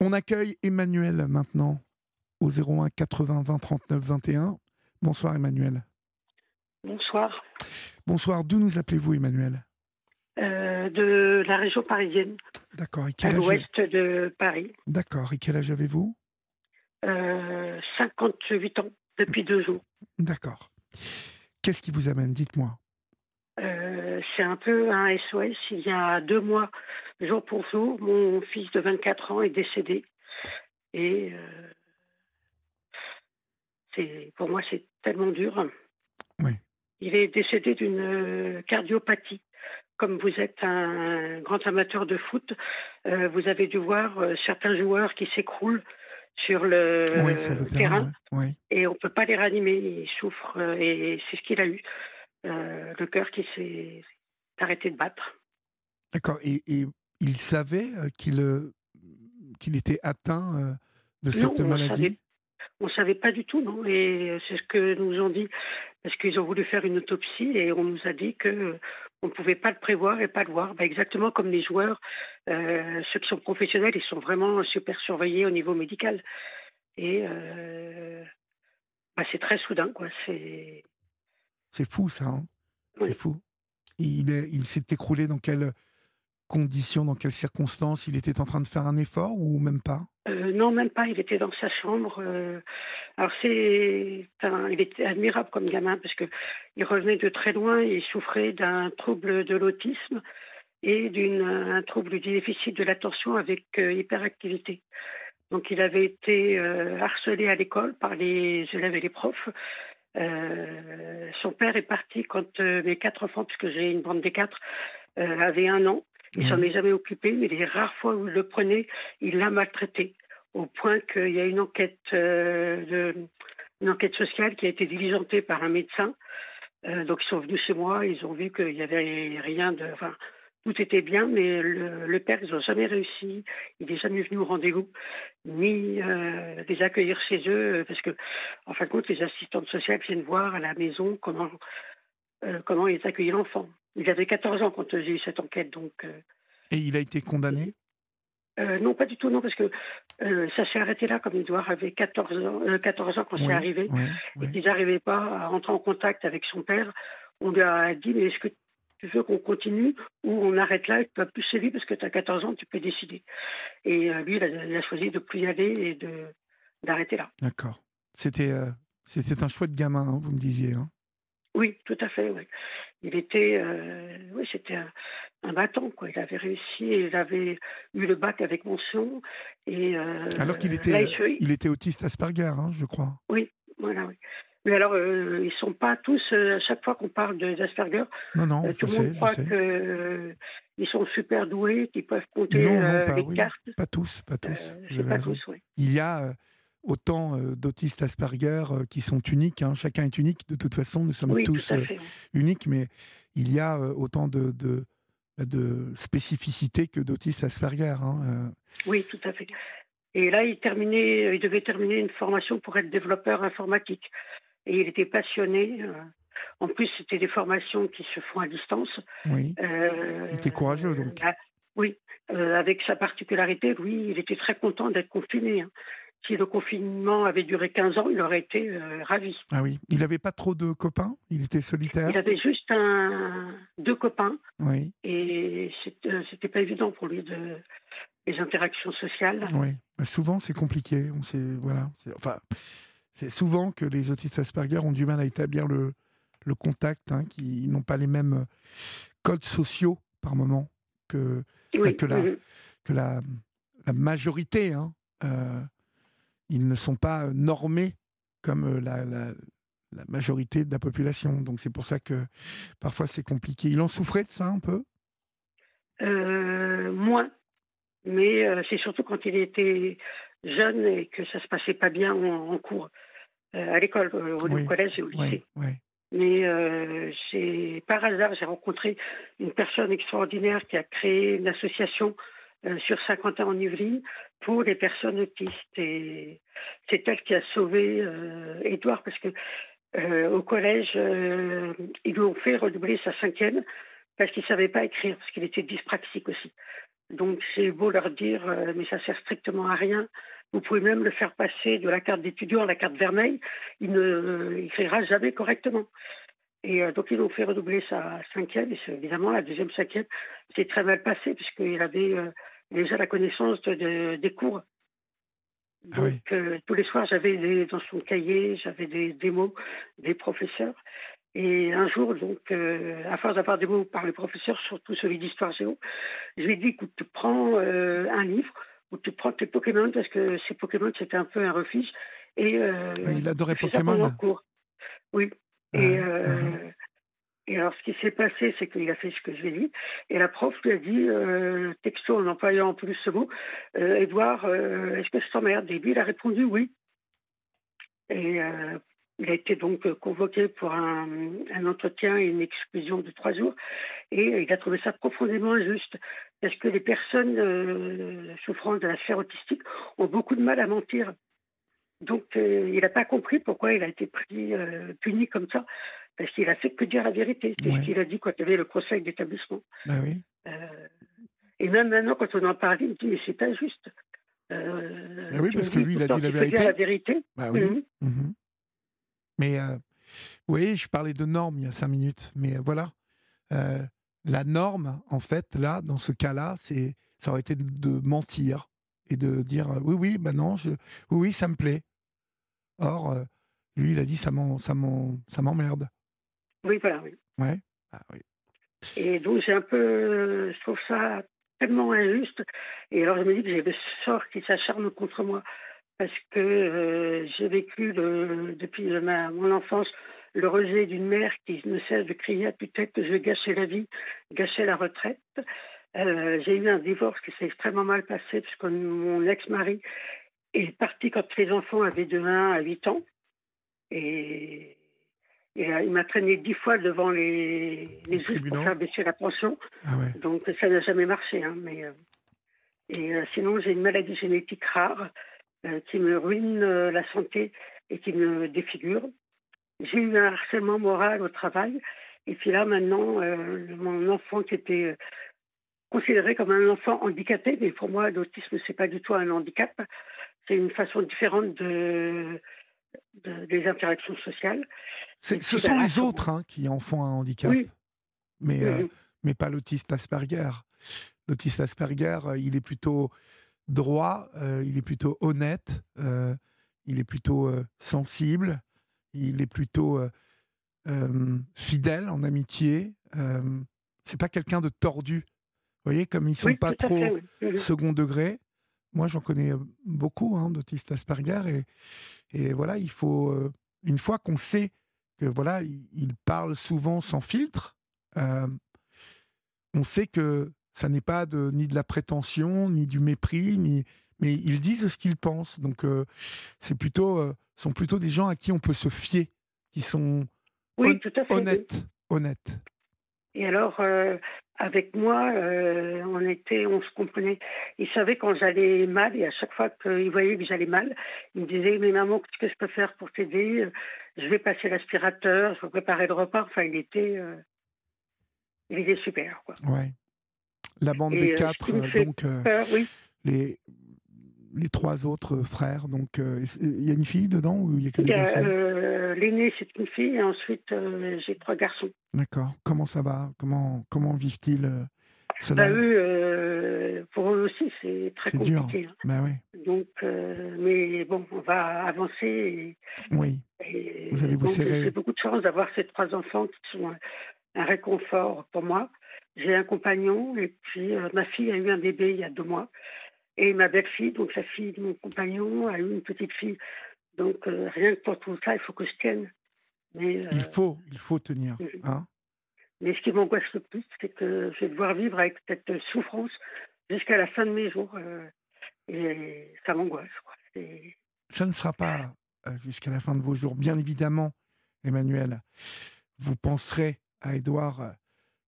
On accueille Emmanuel maintenant au 01 80 20 39 21. Bonsoir Emmanuel. Bonsoir. Bonsoir, d'où nous appelez-vous Emmanuel? Euh, De la région parisienne. D'accord, à l'ouest de Paris. D'accord, et quel âge avez-vous? Euh, 58 ans, depuis deux jours. D'accord. Qu'est-ce qui vous amène? Dites-moi. Euh, c'est un peu un SOS. Il y a deux mois, jour pour jour, mon fils de 24 ans est décédé. Et euh, c'est, pour moi, c'est tellement dur. Oui. Il est décédé d'une euh, cardiopathie. Comme vous êtes un grand amateur de foot, vous avez dû voir certains joueurs qui s'écroulent sur le, terrain, et on ne peut pas les ranimer. Ils souffrent et c'est ce qu'il a eu. Le cœur qui s'est arrêté de battre. D'accord. Et, il savait qu'il qu'il était atteint de cette maladie? On ne savait pas du tout, non. Et c'est ce que nous ont dit, parce qu'ils ont voulu faire une autopsie et on nous a dit que on ne pouvait pas le prévoir et pas le voir. Bah, exactement comme les joueurs, euh, ceux qui sont professionnels, ils sont vraiment super surveillés au niveau médical. Et euh, bah, c'est très soudain, quoi. C'est. C'est fou, ça. Hein c'est fou. Il, il s'est écroulé dans quelles conditions, dans quelles circonstances? Il était en train de faire un effort ou même pas? Euh, non, même pas. Il était dans sa chambre. Euh. alors c'est, il était admirable comme gamin parce que il revenait de très loin. Il souffrait d'un trouble de l'autisme et d'un trouble du déficit de l'attention avec euh, hyperactivité. Donc il avait été harcelé à l'école par les élèves et les profs. Son père est parti quand mes quatre enfants, puisque j'ai une bande des quatre, avaient un an. Il s'en est jamais occupé, mais les rares fois où il le prenait, il l'a maltraité, au point qu'il y a une enquête, euh, une enquête sociale qui a été diligentée par un médecin. Euh, donc ils sont venus chez moi, ils ont vu qu'il n'y avait rien de... Enfin, tout était bien, mais le, père, ils n'ont jamais réussi. Il n'est jamais venu au rendez-vous, ni euh, les accueillir chez eux, parce que, en fin de compte, les assistantes sociales viennent voir à la maison comment, comment ils accueillent l'enfant. Il avait 14 ans quand j'ai eu cette enquête. Donc, euh, Et il a été condamné? Euh, non, pas du tout, non, parce que euh, ça s'est arrêté là, comme Edouard avait 14 ans, 14 ans quand c'est arrivé, et qu'ils n'arrivaient pas à rentrer en contact avec son père. On lui a dit, mais est-ce que tu veux qu'on continue ou on arrête là et tu ne vas plus chez lui parce que tu as 14 ans, tu peux décider. Et lui, il a, choisi de plus y aller et de, d'arrêter là. D'accord. C'était, c'était un choix de gamin, hein, vous me disiez. Hein. Oui, tout à fait. Oui. Il était, euh, oui, c'était un, un, battant quoi. Il avait réussi, il avait eu le bac avec mention et. Euh, alors qu'il était, il était autiste Asperger, hein, je crois. Oui, voilà. Oui. Mais alors, euh, ils sont pas tous. à chaque fois qu'on parle d'Asperger, non, non, tout le monde croit qu'ils sont super doués, qu'ils peuvent compter les cartes. Pas tous, pas tous. pas tous oui. Il y a autant euh, d'autistes Asperger euh, qui sont uniques. Hein. Chacun est unique. De toute façon, nous sommes tous euh, uniques, mais il y a autant de, de, de spécificités que d'autistes Asperger. Hein, oui, tout à fait. Et là, il, terminait, il devait terminer une formation pour être développeur informatique. Et il était passionné. En plus, c'était des formations qui se font à distance. Oui. il était courageux, donc. Bah, oui, avec sa particularité, lui, il était très content d'être confiné. Hein si le confinement avait duré 15 ans, il aurait été euh, ravi. Ah oui. Il n'avait pas trop de copains? Il était solitaire? Il avait juste un, deux copains. Oui. Et euh, c'était pas évident pour lui de les interactions sociales. Oui. Bah, souvent, c'est compliqué. On sait, voilà. Enfin, c'est souvent que les autistes Asperger ont du mal à établir le, le contact, hein, qui n'ont pas les mêmes codes sociaux par moment que, que, la, que la, la majorité. Hein, euh, ils ne sont pas normés comme la, majorité de la population. Donc c'est pour ça que parfois c'est compliqué. Il en souffrait de ça un peu? Euh, Moins. Mais euh, c'est surtout quand il était jeune et que ça se passait pas bien en, cours, euh, à l'école, au, collège et au lycée. Mais j'ai par hasard, j'ai rencontré une personne extraordinaire qui a créé une association euh, sur Saint-Quentin en Yvelines pour les personnes autistes. Et c'est elle qui a sauvé euh, Édouard parce que euh, au collège, ils lui ont fait redoubler sa cinquième parce qu'il ne savait pas écrire, parce qu'il était dyspraxique aussi. Donc j'ai beau leur dire, mais ça sert strictement à rien. Vous pouvez même le faire passer de la carte d'étudiant à la carte vermeille, il ne écrira jamais correctement. Et donc ils ont fait redoubler sa cinquième, et évidemment la deuxième cinquième s'est très mal passée puisqu'il avait déjà la connaissance de, des cours. Ah donc tous les soirs j'avais dans son cahier, j'avais des, des mots des professeurs. Et un jour, donc, euh, à force d'avoir des mots par les professeurs, surtout celui d'histoire géo, je lui ai dit, écoute, prends euh, un livre ou tu prends tes Pokémon, parce que ces Pokémon, c'était un peu un refuge. Et, euh, il adorait Pokémon. Cours. Oui. Et, et, alors, ce qui s'est passé, c'est qu'il a fait ce que je lui ai dit. Et la prof lui a dit, texto en employant en plus ce mot, Edouard, est-ce que ça t'emmerde? Et lui, il a répondu oui. Et il a été donc convoqué pour un, entretien et une exclusion de trois jours et il a trouvé ça profondément injuste parce que les personnes euh, souffrant de la sphère autistique ont beaucoup de mal à mentir. Donc euh, il n'a pas compris pourquoi il a été pris, euh, puni comme ça parce qu'il a fait que dire la vérité. C'est ce qu'il a dit quand il y avait le conseil d'établissement. Bah oui. et même maintenant, quand on en parle, il me dit mais c'est injuste. Bah oui, parce que lui, il a dit la vérité. La vérité. Bah oui. Mhm. Mhm. Mais euh, oui, je parlais de normes il y a cinq minutes, mais euh, voilà. Euh, la norme, en fait, là, dans ce cas-là, c'est ça aurait été de mentir et de dire oui, oui, bah non, je, oui, oui, ça me plaît. Or, lui, il a dit ça m'emmerde. Oui, voilà, oui. Ouais. Ah, oui. Et donc, j'ai un peu. Je trouve ça tellement injuste. Et alors, je me dis que j'ai le sort qui s'acharne contre moi parce que euh, j'ai vécu depuis mon enfance le rejet d'une mère qui ne cesse de crier à tue-tête que je vais gâcher la vie, gâcher la retraite. Euh, j'ai eu un divorce qui s'est extrêmement mal passé puisque mon ex-mari est parti quand les enfants avaient de 1 à 8 ans. Et, euh, il m'a traîné dix fois devant les, les juges pour faire baisser la pension. Ah Donc ça n'a jamais marché. Hein, mais, et sinon, j'ai une maladie génétique rare qui me ruine euh, la santé et qui me défigure. J'ai eu un harcèlement moral au travail. Et puis là, maintenant, euh, mon enfant qui était considéré comme un enfant handicapé, mais pour moi, l'autisme, c'est pas du tout un handicap. C'est une façon différente de, des interactions sociales. ce sont ben, les autres hein, qui en font un handicap, mais, mais pas l'autiste Asperger. L'autiste Asperger, il est plutôt droit, euh, il est plutôt honnête, euh, il est plutôt euh, sensible, il est plutôt fidèle en amitié. c'est pas quelqu'un de tordu. Vous voyez, comme ils sont pas trop mhm. second degré. Moi, j'en connais beaucoup hein, d'autistes Asperger et, et, voilà, il faut une fois qu'on sait que voilà, il, parle souvent sans filtre. on sait que ça n'est pas de, ni de la prétention, ni du mépris, ni, mais ils disent ce qu'ils pensent. Donc, euh, c'est plutôt, euh, sont plutôt des gens à qui on peut se fier, qui sont honnêtes, honnêtes. Et alors, euh, avec moi, on était, on se comprenait. Il savait quand j'allais mal, et à chaque fois qu'il voyait que j'allais mal, il me disait "Mais maman, qu'est-ce que je peux faire pour t'aider? Je vais passer l'aspirateur, je vais préparer le repas." Enfin, il était, il était super, quoi. Ouais. La bande des euh, quatre, euh, donc euh, les, les trois autres frères. Donc, il y a une fille dedans ou il y a que des garçons? L'aîné, c'est une fille, et ensuite, j'ai trois garçons. D'accord. Comment ça va? Comment, comment vivent-ils bah, eux, pour eux aussi, c'est très compliqué. Dur. Hein. Bah, oui. Donc, mais bon, on va avancer. oui. vous allez vous serrer. J'ai beaucoup de chance d'avoir ces trois enfants qui sont un réconfort pour moi. J'ai un compagnon et puis euh, ma fille a eu un bébé il y a deux mois. Et ma belle-fille, donc la fille de mon compagnon, a eu une petite fille. Donc euh, rien que pour tout ça, il faut que je tienne. Mais, il euh, faut, il faut tenir. Hein mais ce qui m'angoisse le plus, c'est que je vais devoir vivre avec cette souffrance jusqu'à la fin de mes jours. et ça m'angoisse. Ça ne sera pas jusqu'à la fin de vos jours, bien évidemment, Emmanuel. Vous penserez à Édouard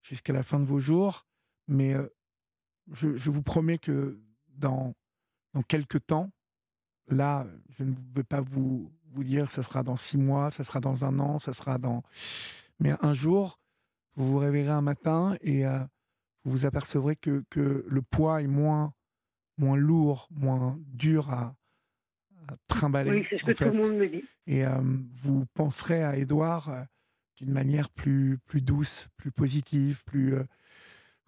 jusqu'à la fin de vos jours. Mais euh, je, vous promets que dans, dans quelques temps, là, je ne vais pas vous, vous dire ça sera dans six mois, ça sera dans un an, ça sera dans. Mais un jour, vous vous réveillerez un matin et euh, vous vous apercevrez que, que le poids est moins, moins lourd, moins dur à, trimballer. Oui, c'est ce que tout le monde me dit. Et vous penserez à Édouard d'une manière plus, plus douce, plus positive, plus.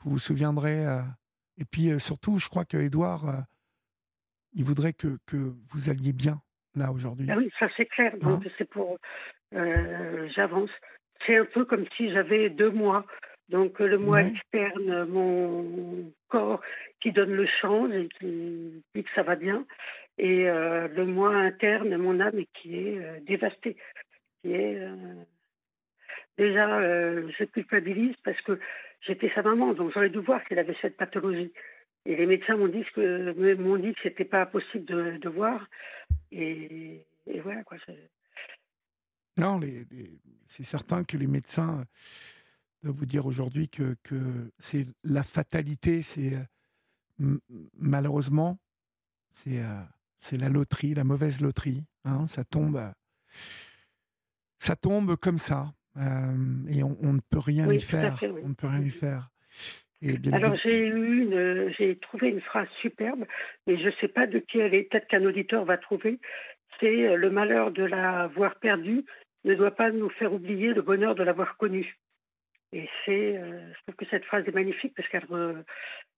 vous vous souviendrez. et puis surtout, je crois que Édouard, il voudrait que, que vous alliez bien là aujourd'hui. Ah oui, ça c'est clair. Donc hein? c'est pour. J'avance. C'est un peu comme si j'avais deux mois. Donc le mois externe, mon corps qui donne le change et qui dit que ça va bien et euh, le moi interne, mon âme qui est euh, dévastée. Qui est, euh, déjà, je culpabilise parce que j'étais sa maman, donc j'aurais dû voir qu'elle avait cette pathologie. Et les médecins m'ont dit que m'ont dit que c'était pas possible de, voir. Et, voilà quoi. Non, c'est certain que les médecins doivent vous dire aujourd'hui que, c'est la fatalité, c'est malheureusement, c'est c'est la loterie, la mauvaise loterie. Hein, ça tombe, ça tombe comme ça, euh, et on, ne peut rien y faire. On ne peut rien y faire. Alors j'ai eu, j'ai trouvé une phrase superbe, mais je ne sais pas de qui elle est. Peut-être qu'un auditeur va trouver. C'est euh, le malheur de l'avoir perdu ne doit pas nous faire oublier le bonheur de l'avoir connu. Et c'est, euh, je trouve que cette phrase est magnifique parce qu'elle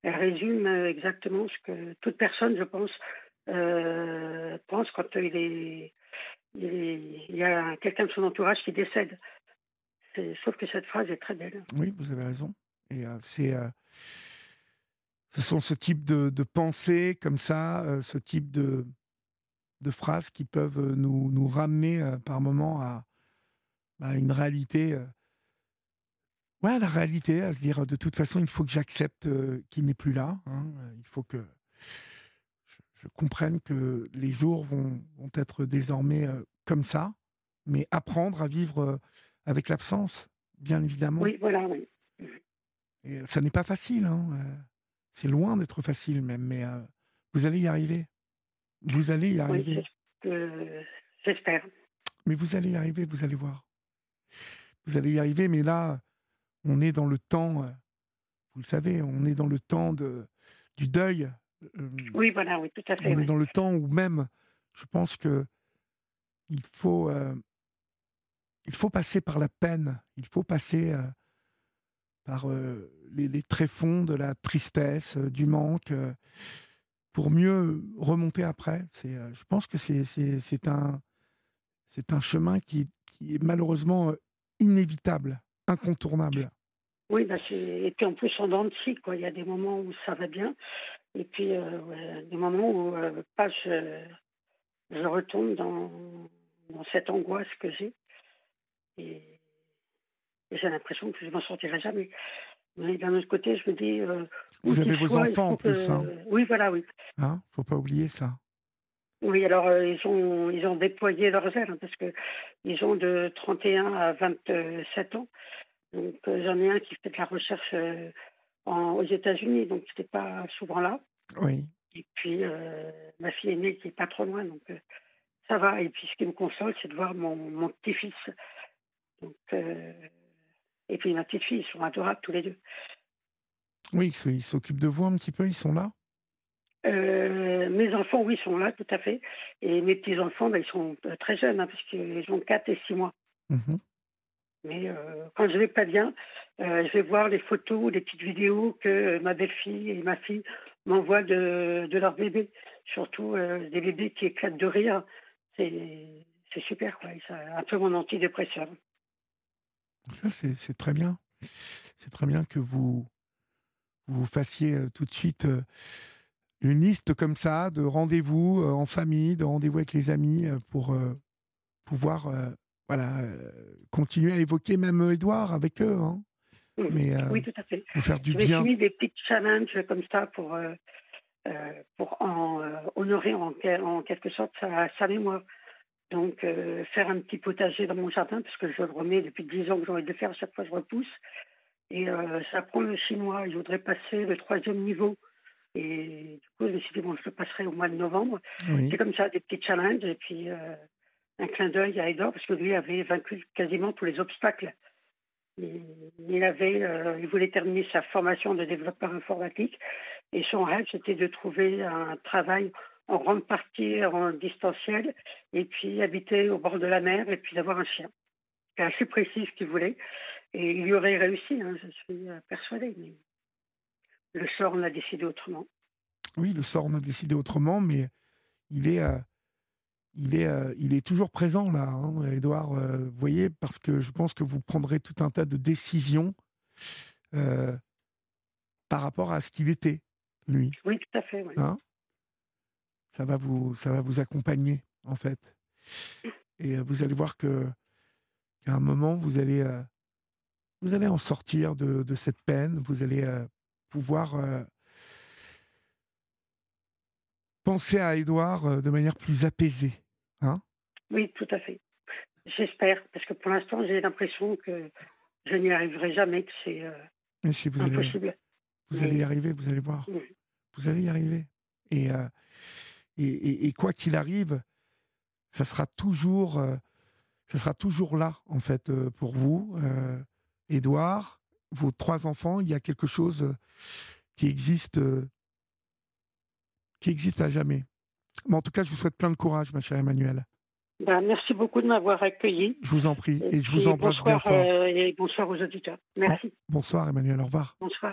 elle résume exactement ce que toute personne, je pense, euh, pense quand il, est, il, y a quelqu'un de son entourage qui décède. Sauf que cette phrase est très belle. Oui, vous avez raison. Et euh, c'est, euh, ce sont ce type de, de pensées comme ça, euh, ce type de, de phrases qui peuvent nous, nous ramener par moments à, à, une réalité. Ouais, la réalité, à se dire de toute façon, il faut que j'accepte qu'il n'est plus là. Hein, il faut que je comprenne que les jours vont, vont être désormais comme ça, mais apprendre à vivre avec l'absence, bien évidemment. Oui, voilà, oui. Et ça n'est pas facile, hein, euh, c'est loin d'être facile même, mais vous allez y arriver. Vous allez y arriver. J'espère. Mais vous allez y arriver, vous allez voir. Vous allez y arriver, mais là, on est dans le temps, vous le savez, on est dans le temps de, du deuil euh, oui, voilà, oui, tout à fait. On est dans le temps où même, je pense que il faut, euh, il faut passer par la peine, il faut passer euh, par les, les, tréfonds de la tristesse, du manque, pour mieux remonter après. C'est, je pense que c'est, un, un chemin qui, est malheureusement inévitable, incontournable. Oui, bah et puis en plus en dents quoi. Il y a des moments où ça va bien, et puis euh, des moments où euh, je, je retombe dans cette angoisse que j'ai, et, j'ai l'impression que je m'en sortirai jamais. Mais d'un autre côté, je me dis. Euh, Vous avez vos enfants en plus, hein Oui, voilà, oui. Hein Faut pas oublier ça. Oui, alors ils ont ils ont déployé leurs ailes hein, parce que ils ont de 31 à 27 ans. Donc euh, j'en ai un qui fait de la recherche euh, aux États-Unis, donc n'était pas souvent là. Oui. Et puis euh, ma fille aînée qui est pas trop loin, donc ça va. Et puis ce qui me console, c'est de voir mon, mon petit-fils. Donc et puis ma petite fille, ils sont adorables tous les deux. Oui, ils s'occupent de vous un petit peu, ils sont là? Mes enfants, oui, sont là, tout à fait. Et mes petits-enfants, ben, ils sont très jeunes, hein, parce qu'ils ont 4 et 6 mois. Mmh mais euh, quand je vais pas bien, euh, je vais voir les photos, les petites vidéos que ma belle-fille et ma fille m'envoient de, de leurs bébés. Surtout euh, des bébés qui éclatent de rire. C'est super, quoi. C'est un peu mon antidépresseur. Ça, c'est très bien. C'est très bien que vous vous fassiez tout de suite une liste comme ça de rendez-vous en famille, de rendez-vous avec les amis pour pouvoir voilà, continuer à évoquer même Edouard avec eux. Hein. Mmh. Mais, euh, oui, tout à fait. faire du bien. J'ai mis des petits challenges comme ça pour, euh, pour en, honorer en, en, quelque sorte sa, sa mémoire. Donc, faire un petit potager dans mon jardin, parce que je le remets depuis 10 ans que j'ai envie de le faire, à chaque fois je repousse. Et ça prend le chinois. Je voudrais passer le troisième niveau. Et du coup, je me suis dit, bon, je le passerai au mois de novembre. C'est comme ça, des petits challenges. Et puis, un clin d'œil à Edouard, parce que lui avait vaincu quasiment tous les obstacles. Il, avait, euh, il voulait terminer sa formation de développeur informatique et son rêve, c'était de trouver un travail en grande partie en distanciel et puis habiter au bord de la mer et puis d'avoir un chien. C'est assez précis ce qu'il voulait et il y aurait réussi, hein, je suis euh, persuadée. Mais le sort en a décidé autrement. Oui, le sort en a décidé autrement, mais il est, euh, il est, euh, il est toujours présent là, hein, Edouard. vous voyez, parce que je pense que vous prendrez tout un tas de décisions par rapport à ce qu'il était, lui. Oui, tout à fait. Hein? Ça va vous, ça va vous accompagner en fait. Et vous allez voir que qu'à un moment vous allez, vous allez en sortir de, de cette peine. Vous allez pouvoir penser à Édouard de manière plus apaisée. Hein oui, tout à fait. J'espère, parce que pour l'instant, j'ai l'impression que je n'y arriverai jamais, que c'est impossible. Allez, vous allez y arriver, vous allez voir. Vous allez y arriver. Et, et, et, quoi qu'il arrive, ça sera toujours, ça sera toujours là, en fait, pour vous, Édouard, vos trois enfants. Il y a quelque chose qui existe, qui existe à jamais. Mais en tout cas, je vous souhaite plein de courage, ma chère Emmanuelle. Ben, merci beaucoup de m'avoir accueilli. Je vous en prie et, je vous embrasse bonsoir, bien fort. Euh, et bonsoir aux auditeurs. Merci. bonsoir Emmanuel, au revoir. Bonsoir.